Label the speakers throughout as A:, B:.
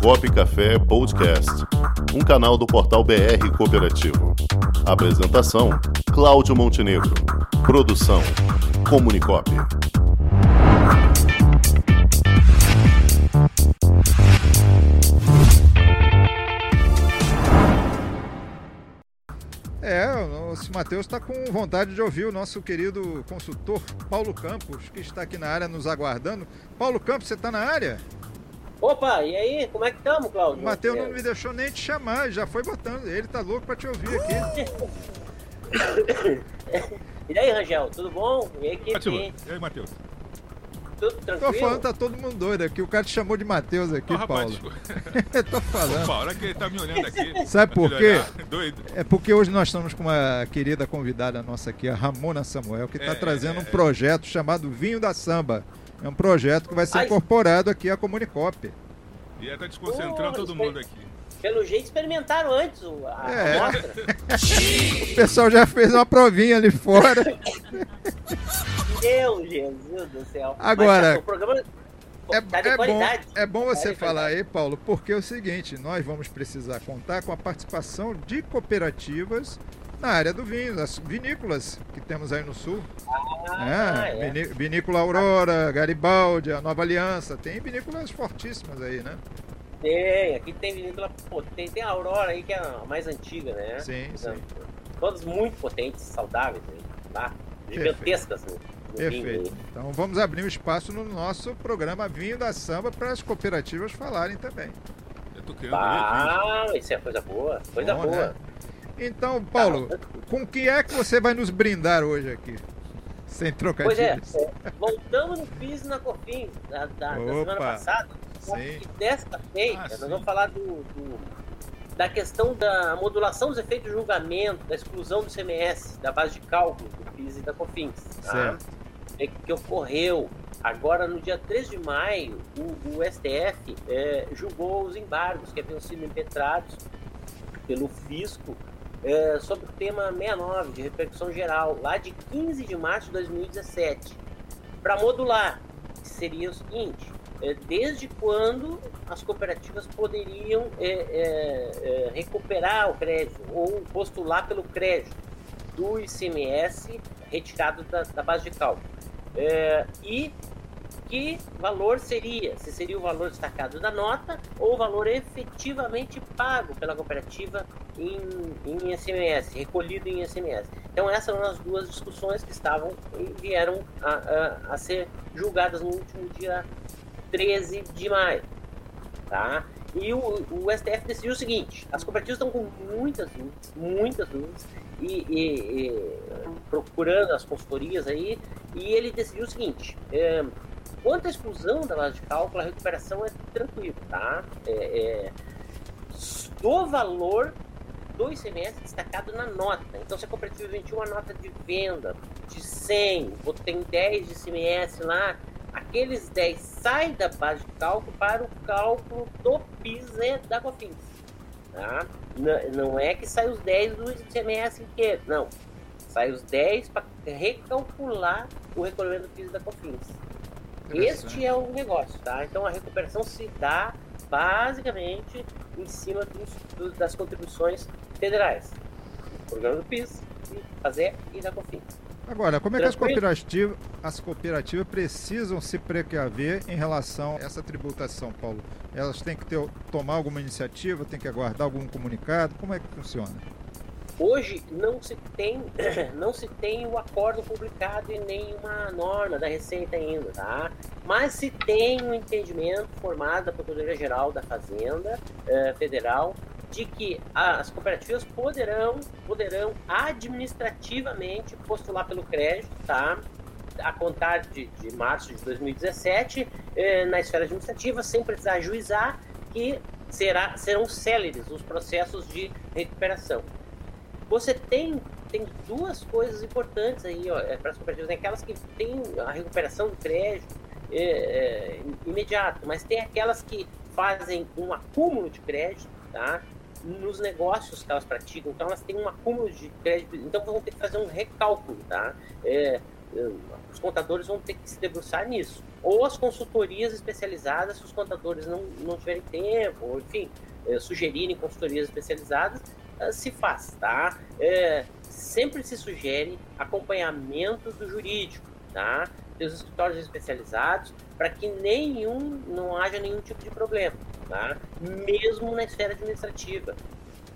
A: Comunicop Café Podcast, um canal do portal BR Cooperativo. Apresentação: Cláudio Montenegro. Produção: Comunicop.
B: É, o Matheus está com vontade de ouvir o nosso querido consultor Paulo Campos, que está aqui na área nos aguardando. Paulo Campos, você está na área?
C: Opa, e aí, como é que estamos, Cláudio?
B: O Matheus não me deixou nem te chamar, já foi botando. Ele tá louco para te ouvir aqui.
C: e aí, Rangel, tudo bom? E aí, que
D: E aí, Matheus?
C: Tudo tranquilo?
B: Tô falando, tá todo mundo doido aqui. O cara te chamou de Matheus aqui,
D: Ô,
B: Paulo.
D: rapaz,
B: Tô falando.
D: Opa, a hora que ele tá me olhando aqui.
B: Sabe por quê?
D: Doido.
B: É porque hoje nós estamos com uma querida convidada nossa aqui, a Ramona Samuel, que está
D: É,
B: trazendo
D: é,
B: um
D: é.
B: projeto chamado Vinho da Samba. É um projeto que vai ser
C: Ai.
B: incorporado aqui à Comunicop.
D: E ela tá desconcentrando todo mundo aqui.
C: Pelo jeito experimentaram antes o- a,
B: É.
C: amostra.
B: O pessoal já fez uma provinha ali fora.
C: Meu Jesus do céu.
B: Agora,
C: Mas, o programa
B: É,
C: tá de
B: é bom,
C: qualidade.
B: é bom você
C: Tá de
B: falar aí, Paulo, porque é o seguinte, nós vamos precisar contar com a participação de cooperativas na área do vinho, das vinícolas que temos aí no sul.
C: Ah,
B: É,
C: é.
B: viní- Vinícola Aurora, Garibaldi, a Nova Aliança, tem vinícolas fortíssimas aí, né?
C: Tem, aqui tem vinícola, pô, tem, tem a Aurora aí que é a mais antiga, né?
B: Sim,
C: Então,
B: sim.
C: Todas muito potentes, saudáveis, aí, tá? Gigantescas no, no vinho
B: Perfeito. Então vamos abrir um espaço no nosso programa Vinho da Samba para as cooperativas falarem também.
D: Eu tô ver
C: Ah, isso é coisa boa, coisa
B: Bom,
C: boa.
B: né? Então, Paulo, com que é que você vai nos brindar hoje aqui? Sem
C: Pois é, é, voltamos no PIS na COFINS da, da, da semana passada.
B: Sim.
C: desta feita,
D: Ah,
C: nós
D: sim.
C: vamos falar do, do- da questão da modulação dos efeitos de julgamento, da exclusão do CMS, da base de cálculo do PIS e da COFINS. Tá?
B: Certo.
C: É que ocorreu agora no dia 3 de maio, o, o STF é, julgou os embargos que haviam sido impetrados pelo fisco é, sobre o tema 69 de repercussão geral, lá de 15 de março de 2017, para modular, seria o seguinte: é, desde quando as cooperativas poderiam é, recuperar o crédito ou postular pelo crédito do ICMS retirado da, da base de cálculo. E que valor seria? Se seria o valor destacado da nota ou o valor efetivamente pago pela cooperativa em, em ICMS, recolhido em ICMS. Então essas eram as duas discussões que estavam e vieram a, a, a ser julgadas no último dia 13 de maio. Tá? E o, o STF decidiu o seguinte: as cooperativas estão com muitas dúvidas, muitas dúvidas, e, e- e, procurando as consultorias aí, e ele decidiu o seguinte: é, quanto à exclusão da base de cálculo, a recuperação é tranquila, tá? É, é, do valor do ICMS destacado na nota. Então, se a cooperativa emitiu uma nota de venda de 100, ou tem 10 de ICMS lá, aqueles 10 saem da base de cálculo para o cálculo do PIS e da COFINS. Tá? Não é que sai os 10 do ICMS inteiro, não. Sai os 10 para recalcular o recolhimento do PIS e da COFINS. Este é o negócio, tá? Então a recuperação se dá basicamente em cima dos, dos- das contribuições federais. O programa do PIS, fazer e da COFINS.
B: Agora, como é que as cooperativas, as cooperativas precisam se precaver em relação a essa tributação, Paulo? Elas têm que ter, tomar alguma iniciativa, têm que aguardar algum comunicado? Como é que funciona?
C: Hoje não se tem, não se tem o acordo publicado e nenhuma norma da Receita ainda, tá? Mas se tem um entendimento formado da Procuradoria Geral da Fazenda eh, Federal de que as cooperativas poderão, poderão administrativamente postular pelo crédito, tá? A contar de, de março de 2017, eh, na esfera administrativa, sem precisar ajuizar, que será, serão céleres os processos de recuperação você tem, tem duas coisas importantes aí ó, para as cooperativas. Tem aquelas que têm a recuperação do crédito é, é, imediato, mas tem aquelas que fazem um acúmulo de crédito tá, nos negócios que elas praticam. Então elas têm um acúmulo de crédito, então vão ter que fazer um recálculo. Tá? É, os contadores vão ter que se debruçar nisso. Ou as consultorias especializadas, se os contadores não, não tiverem tempo, ou enfim, é, sugerirem consultorias especializadas, é, se faz, tá? É, sempre se sugere acompanhamento do jurídico, tá? Dos escritórios especializados, para que nenhum, não haja nenhum tipo de problema, tá? Mesmo na esfera administrativa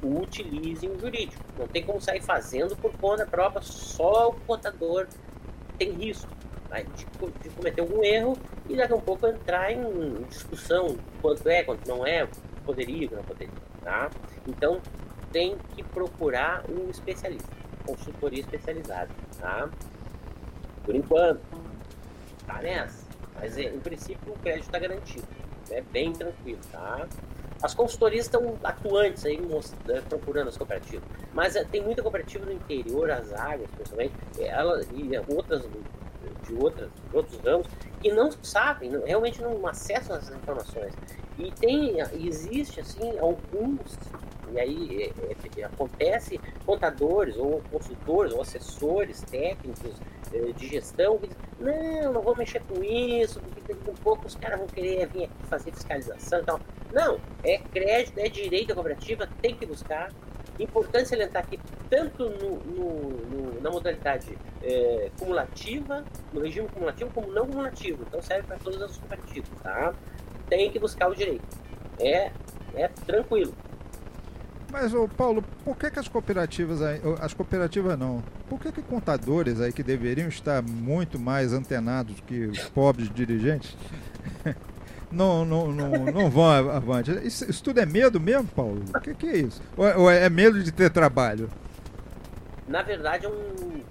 C: utilizem o jurídico. Não tem como sair fazendo por conta própria, só o contador tem risco né, de, de, cometer algum erro e daqui a um pouco entrar em discussão quanto é, quanto não é, poderia, não poderia. Tá? Então tem que procurar um especialista, consultoria especializada. Tá? Por enquanto, tá nessa. Mas em princípio o crédito está garantido. É bem tranquilo, tá? As consultorias estão atuantes aí né, procurando as cooperativas, mas é, tem muita cooperativa no interior, as águas, principalmente, ela, e outras de outras, de outros ramos que não sabem, não, realmente não acessam essas informações. E tem, existe assim alguns, e aí é, é, acontece contadores ou consultores ou assessores técnicos é, de gestão que dizem, não, não vou mexer com isso, porque daqui a pouco os caras vão querer vir aqui fazer fiscalização e tal. Não, é crédito, é direito à cooperativa, tem que buscar. Importante salientar que tanto no, no, no, na modalidade é, cumulativa, no regime cumulativo, como não cumulativo. Então serve para todas as cooperativas, tá? Tem que buscar o direito. É, é tranquilo.
B: Mas, ô Paulo, por que, que as cooperativas, as cooperativas não, por que, que contadores aí que deveriam estar muito mais antenados que os pobres dirigentes não, não, não, não vão avante. Isso, isso, tudo é medo mesmo, Paulo? O que, que é isso? Ou, ou, é medo de ter trabalho?
C: Na verdade, é um.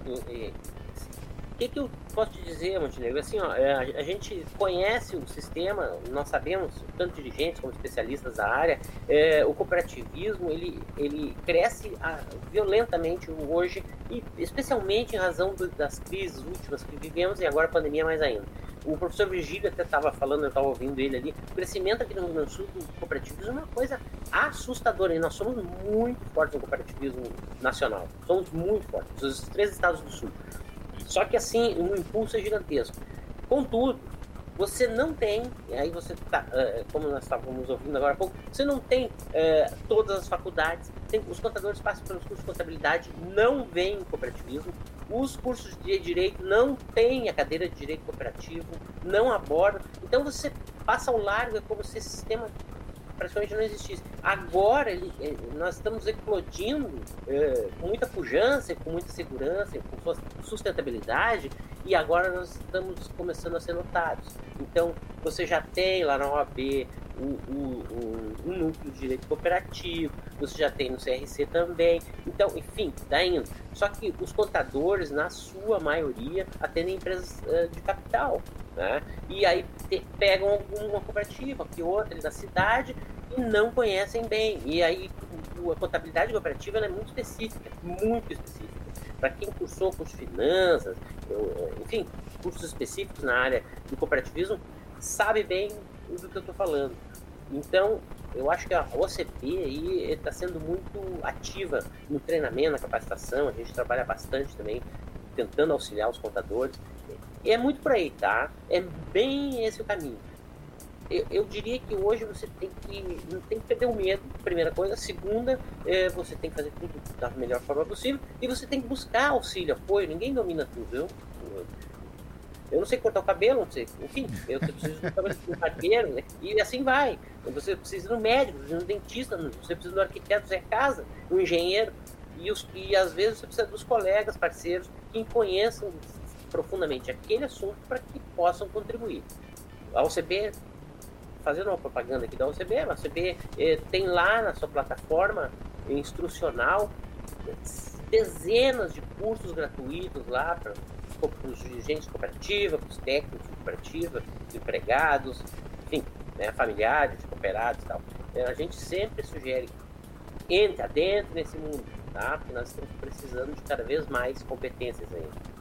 C: O que, que eu posso te dizer, Montenegro? Assim, ó, é, a, gente conhece o sistema, nós sabemos, tanto dirigentes como especialistas da área, é, o cooperativismo ele, ele cresce a, violentamente hoje, e especialmente em razão do, das crises últimas que vivemos e agora a pandemia mais ainda o professor Virgílio até estava falando, eu estava ouvindo ele ali, o crescimento aqui no Rio Grande do Sul do cooperativismo é uma coisa assustadora. E nós somos muito fortes no cooperativismo nacional. Somos muito fortes, os três estados do Sul. Só que assim, o um impulso é gigantesco. Contudo, você não tem, aí você tá, uh, como nós estávamos ouvindo agora há pouco, você não tem uh, todas as faculdades, tem, os contadores passam pelos cursos de contabilidade, não vêm cooperativismo, os cursos de direito não têm a cadeira de direito cooperativo, não abordam, então você passa ao largo, é como se esse sistema praticamente não existisse. Agora ele, eh, nós estamos eclodindo é, com muita pujança, com muita segurança, com sustentabilidade, e agora nós estamos começando a ser notados. Então, você já tem lá na OAB um, um, um, núcleo de direito cooperativo, você já tem no CRC também. Então, enfim, está indo. Só que os contadores, na sua maioria, atendem empresas uh, de capital. Né? E aí te, pegam alguma cooperativa, que outra da cidade, e não conhecem bem. E aí a contabilidade cooperativa é muito específica, muito específica. Para quem cursou curso de finanças, enfim, cursos específicos na área do cooperativismo, sabe bem do que eu estou falando. Então, eu acho que a OCP aí está sendo muito ativa no treinamento, na capacitação. A gente trabalha bastante também tentando auxiliar os contadores. E é muito por aí, tá? É bem esse o caminho. Eu, eu, diria que hoje você tem que não tem que perder o medo, primeira coisa. Segunda, é, você tem que fazer tudo da melhor forma possível e você tem que buscar auxílio, apoio. Ninguém domina tudo, viu? Eu não sei cortar o cabelo, não sei. Enfim, eu preciso de um barbeiro, né? E assim vai. Você precisa de um médico, de um dentista, você precisa de um arquiteto, você é casa, um engenheiro. E, os, e às vezes você precisa dos colegas, parceiros, que conheçam profundamente aquele assunto para que possam contribuir. A OCB, fazendo uma propaganda aqui da OCB, a OCB eh, tem lá na sua plataforma instrucional dezenas de cursos gratuitos lá para para os dirigentes cooperativa, para os técnicos de cooperativa, empregados, enfim, né, familiares, cooperados e tal. É, a gente sempre sugere entre adentro nesse mundo, tá? Porque nós estamos precisando de cada vez mais competências ainda.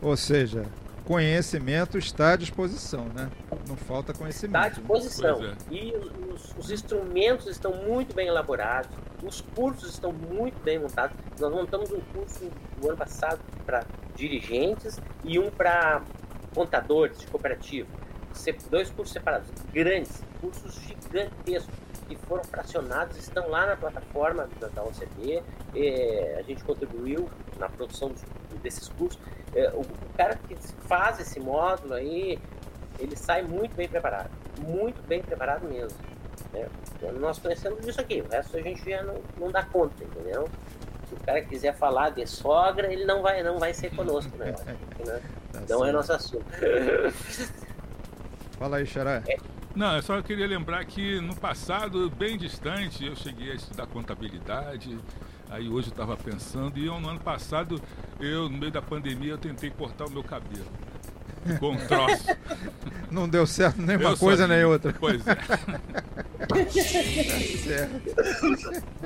B: Ou seja, conhecimento está à disposição, né? Não falta conhecimento.
C: Está à disposição. É. E os, os, instrumentos estão muito bem elaborados, os cursos estão muito bem montados. Nós montamos um curso no ano passado para dirigentes e um para contadores de cooperativa. Dois cursos separados, grandes, cursos gigantescos, que foram fracionados, estão lá na plataforma da, da OCB. É, a gente contribuiu na produção desses cursos. É, o, o cara que faz esse módulo aí, ele sai muito bem preparado, muito bem preparado mesmo. Né? Nós conhecemos isso aqui, o resto a gente já não, não dá conta, entendeu? Se o cara quiser falar de sogra, ele não vai, não vai ser conosco, né? né? Tá não é nosso assunto.
B: Fala aí, Xará. É.
D: Não, eu só queria lembrar que no passado, bem distante, eu cheguei a estudar contabilidade. Aí hoje eu estava pensando, e eu, no ano passado, eu, no meio da pandemia, eu tentei cortar o meu cabelo. Com um troço.
B: Não deu certo nem uma coisa nem outra.
D: Pois é.
C: certo.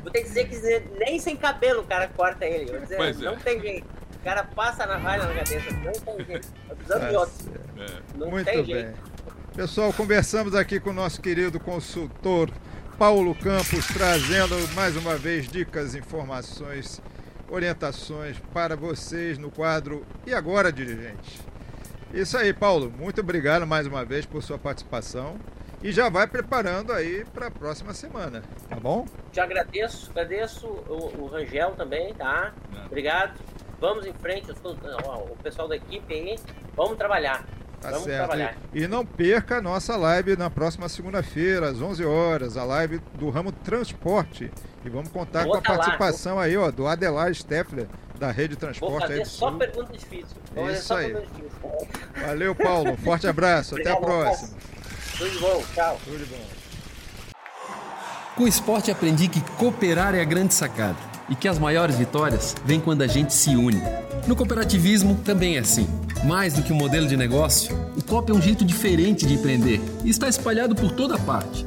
C: Vou ter que dizer que nem sem cabelo o cara corta ele. Vou dizer, pois não é. tem jeito. O cara passa na valha na cabeça. Não tem jeito. Tá precisando de outro. É. Não
B: Muito tem bem. jeito. Pessoal, conversamos aqui com o nosso querido consultor Paulo Campos, trazendo mais uma vez dicas, informações, orientações para vocês no quadro E Agora, dirigente? Isso aí, Paulo. Muito obrigado mais uma vez por sua participação. E já vai preparando aí para a próxima semana, tá bom?
C: Te agradeço, agradeço o, o Rangel também, tá? Obrigado. Vamos em frente, o pessoal da equipe aí, vamos trabalhar.
B: Tá Vamos certo. Trabalhar. E, não perca a nossa live na próxima segunda-feira, às 11 horas, a live do ramo transporte. E vamos contar Vou com a tá participação lá, aí, ó, do Adelaide Steffler, da Rede Transporte. Vou
C: fazer só Sul. pergunta difícil. Vou
B: Isso aí. Valeu, Paulo. Forte abraço. Até a próxima.
C: Tudo de bom. Tchau.
B: Tudo de bom.
E: Com o esporte aprendi que cooperar é a grande sacada e que as maiores vitórias vêm quando a gente se une. No cooperativismo também é assim. Mais do que um modelo de negócio, o COP é um jeito diferente de empreender e está espalhado por toda parte